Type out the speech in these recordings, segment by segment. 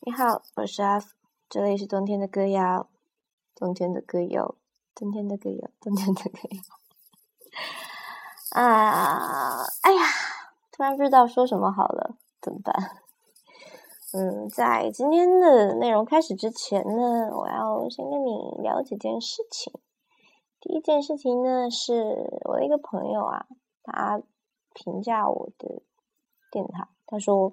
你好，我是阿福，这里是冬天的歌谣，冬天的歌谣，冬天的歌谣，冬天的歌谣。啊，哎呀，突然不知道说什么好了，怎么办？嗯，在今天的内容开始之前呢，我要先跟你聊几件事情。第一件事情呢，是我的一个朋友啊，他评价我的电台，他说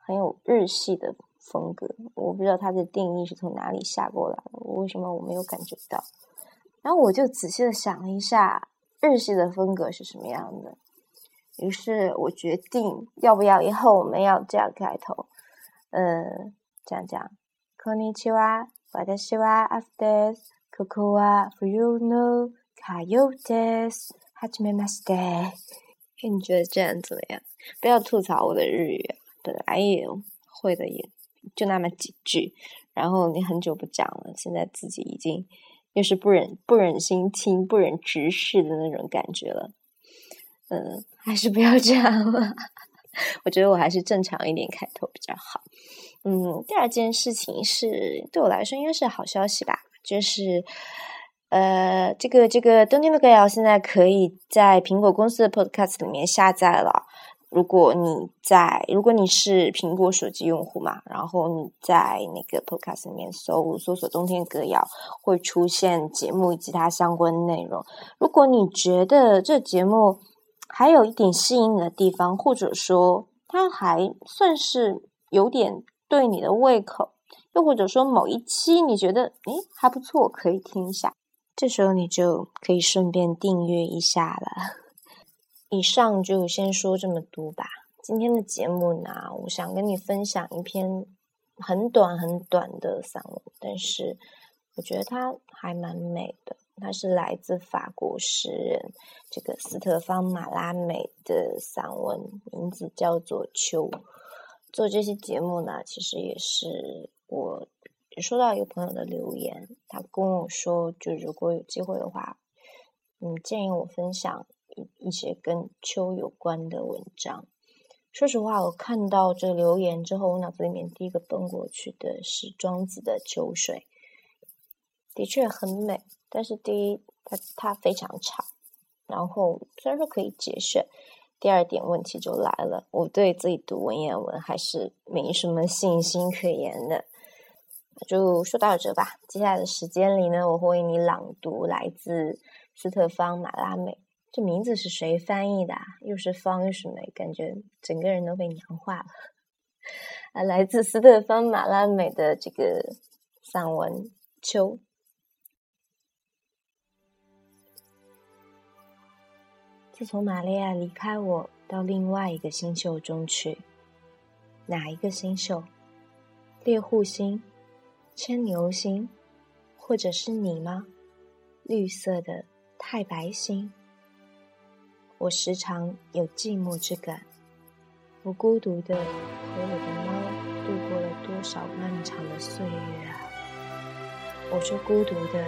很有日系的风格。我不知道他的定义是从哪里下过来的，为什么我没有感觉到？然后我就仔细的想了一下，日系的风格是什么样的。于是我决定，要不要以后我们要这样开头，嗯，这样讲。こんにちは、私はアフです。ここは冬のカヨです。はじめまして。你觉得这样怎么样？不要吐槽我的日语， 本来也会的，也就那么几句。然后你很久不讲了，现在自己已经又是不忍不忍心听、不忍直视的那种感觉了。嗯，还是不要这样了。我觉得我还是正常一点开头比较好。嗯，第二件事情是对我来说应该是好消息吧。就是，呃，这个这个冬天的歌谣现在可以在苹果公司的 Podcast 里面下载了。如果你在，如果你是苹果手机用户嘛，然后你在那个 Podcast 里面搜搜索“冬天歌谣”，会出现节目以及它相关内容。如果你觉得这节目还有一点吸引你的地方，或者说它还算是有点对你的胃口。又或者说某一期你觉得诶还不错，可以听一下，这时候你就可以顺便订阅一下了。以上就先说这么多吧。今天的节目呢，我想跟你分享一篇很短很短的散文，但是我觉得它还蛮美的。它是来自法国诗人这个斯特方马拉美的散文，名字叫做《秋》。做这期节目呢，其实也是。我收到一个朋友的留言，他跟我说，就如果有机会的话，嗯，建议我分享一些跟秋有关的文章。说实话，我看到这留言之后，我脑子里面第一个奔过去的是庄子的《秋水》，的确很美。但是第一，它它非常长，然后虽然说可以节选，第二点问题就来了，我对自己读文言文还是没什么信心可言的。就说到这吧。接下来的时间里呢，我会为你朗读来自斯特方马拉美。这名字是谁翻译的？又是方又是美，感觉整个人都被娘化了。啊，来自斯特芬马拉美的这个散文《秋》。自从玛利亚离开我，到另外一个星宿中去，哪一个星宿？猎户星。牵牛星，或者是你吗？绿色的太白星。我时常有寂寞之感。我孤独的和我的猫度过了多少漫长的岁月啊！我说孤独的，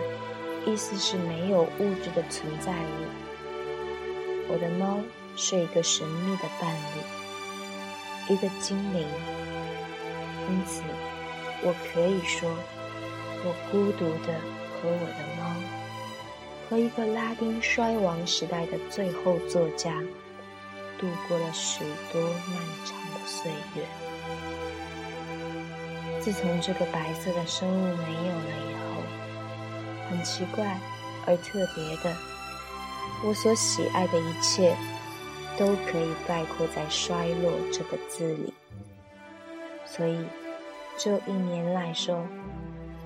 意思是没有物质的存在物。我的猫是一个神秘的伴侣，一个精灵。因此。我可以说，我孤独的和我的猫，和一个拉丁衰亡时代的最后作家，度过了许多漫长的岁月。自从这个白色的生物没有了以后，很奇怪而特别的，我所喜爱的一切，都可以概括在“衰落”这个字里。所以。这一年来说，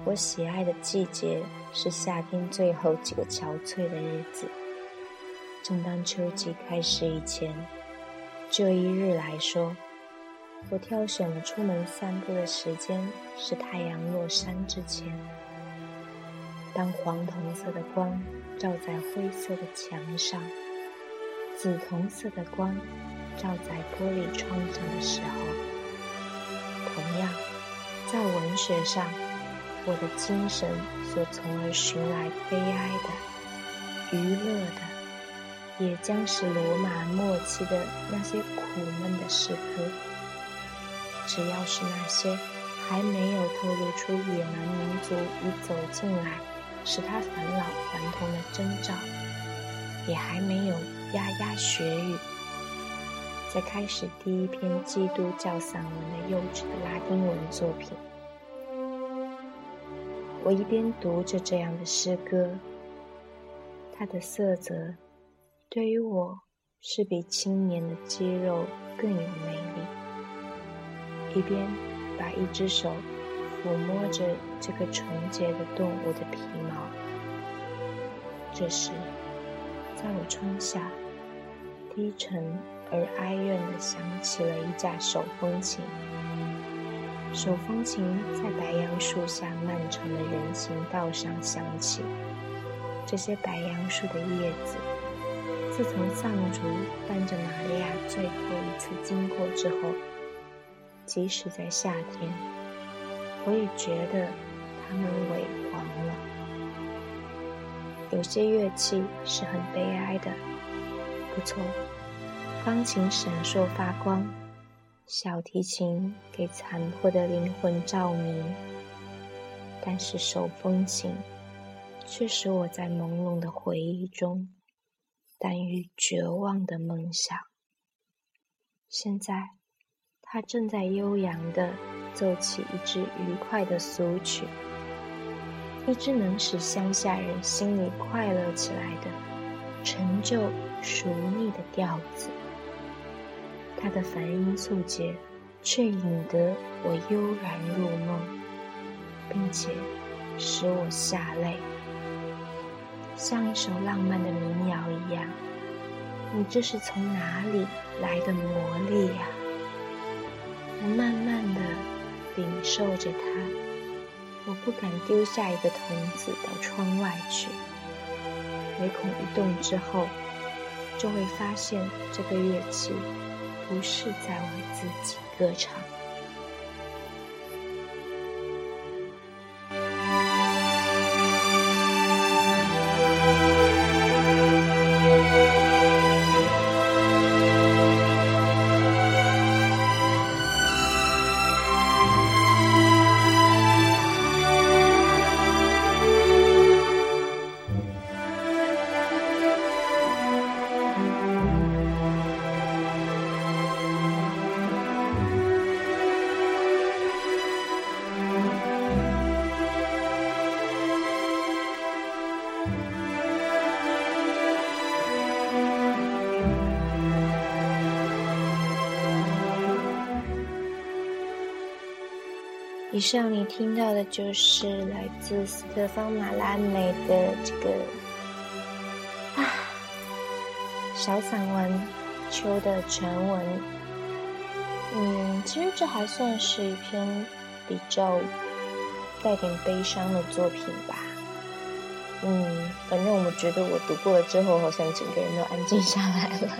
我喜爱的季节是夏天最后几个憔悴的日子。正当秋季开始以前，就一日来说，我挑选了出门散步的时间是太阳落山之前。当黄铜色的光照在灰色的墙上，紫铜色的光照在玻璃窗上的时候，同样。在文学上，我的精神所从而寻来悲哀的、娱乐的，也将是罗马末期的那些苦闷的诗歌。只要是那些还没有透露出野蛮民族已走进来，使他返老还童的征兆，也还没有牙牙学语，在开始第一篇基督教散文的幼稚的拉丁文作品。我一边读着这样的诗歌，它的色泽对于我是比青年的肌肉更有魅力，一边把一只手抚摸着这个纯洁的动物的皮毛。这时，在我窗下，低沉而哀怨地响起了一架手风琴。手风琴在白杨树下漫长的人行道上响起。这些白杨树的叶子，自从藏族伴着玛利亚最后一次经过之后，即使在夏天，我也觉得它们萎黄了。有些乐器是很悲哀的，不错，钢琴闪烁发光。小提琴给残破的灵魂照明，但是手风琴却使我在朦胧的回忆中，耽于绝望的梦想。现在，它正在悠扬地奏起一支愉快的俗曲，一支能使乡下人心里快乐起来的陈旧熟腻的调子。它的梵音素节，却引得我悠然入梦，并且使我下泪，像一首浪漫的民谣一样。你这是从哪里来的魔力呀？我慢慢的领受着它，我不敢丢下一个童子到窗外去，唯恐一动之后，就会发现这个乐器。不是在为自己歌唱。以上你听到的就是来自斯特方马拉美的这个啊小散文《秋的全文》。嗯，其实这还算是一篇比较带点悲伤的作品吧。嗯，反正我觉得我读过了之后，好像整个人都安静下来了。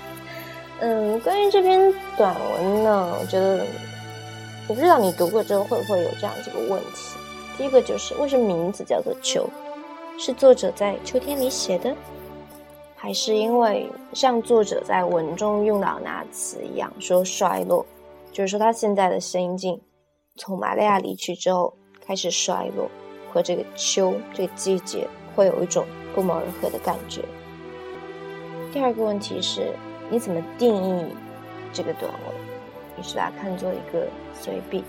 嗯，关于这篇短文呢，我觉得。我不知道你读过之后会不会有这样几个问题。第一个就是为什么名字叫做秋？是作者在秋天里写的，还是因为像作者在文中用到那词一样，说衰落，就是说他现在的心境从玛利亚离去之后开始衰落，和这个秋这个季节会有一种不谋而合的感觉。第二个问题是，你怎么定义这个短文？是把它看作一个随笔，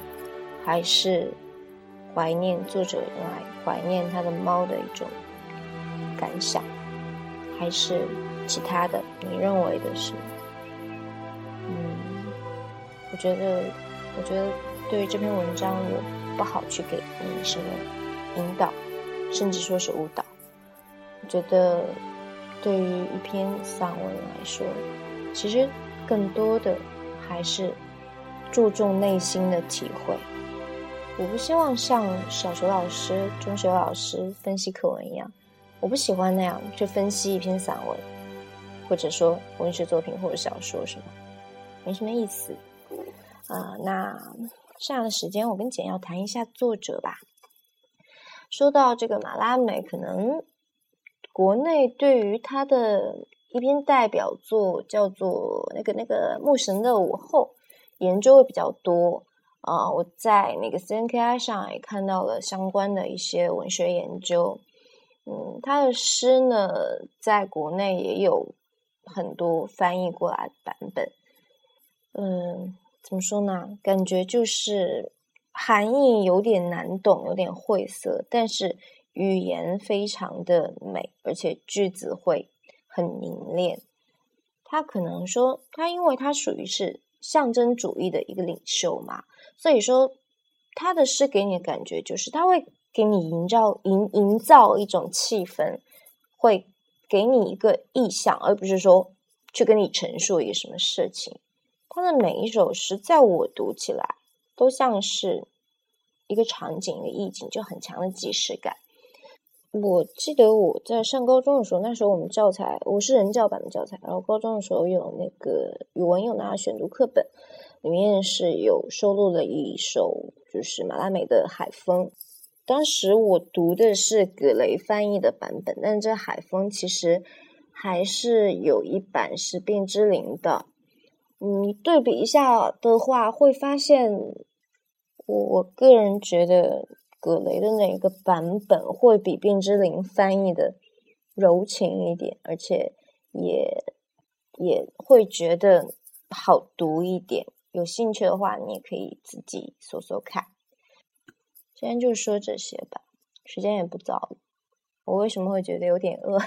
还是怀念作者用来怀念他的猫的一种感想，还是其他的？你认为的是？嗯，我觉得，我觉得对于这篇文章，我不好去给你什么引导，甚至说是误导。我觉得，对于一篇散文来说，其实更多的还是。注重内心的体会，我不希望像小学老师、中学老师分析课文一样，我不喜欢那样去分析一篇散文，或者说文学作品或者小说什么，没什么意思。啊，那剩下的时间我跟简要谈一下作者吧。说到这个马拉美，可能国内对于他的一篇代表作叫做那个那个《牧神的午后》。研究会比较多，啊，我在那个 CNKI 上也看到了相关的一些文学研究。嗯，他的诗呢，在国内也有很多翻译过来的版本。嗯，怎么说呢？感觉就是含义有点难懂，有点晦涩，但是语言非常的美，而且句子会很凝练。他可能说，他因为他属于是象征主义的一个领袖嘛，所以说他的诗给你的感觉就是他会。给你营造营营造一种气氛，会给你一个意象，而不是说去跟你陈述一个什么事情。他的每一首诗，在我读起来都像是一个场景、一个意境，就很强的即视感。我记得我在上高中的时候，那时候我们教材我是人教版的教材，然后高中的时候有那个语文有拿选读课本，里面是有收录了一首就是马拉美的《海风》。当时我读的是葛雷翻译的版本，但这海风其实还是有一版是卞之琳的。你对比一下的话，会发现我我个人觉得葛雷的那个版本会比卞之琳翻译的柔情一点，而且也也会觉得好读一点。有兴趣的话，你也可以自己搜搜看。今天就说这些吧，时间也不早了。我为什么会觉得有点饿？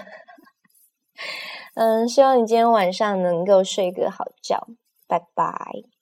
嗯，希望你今天晚上能够睡个好觉。拜拜。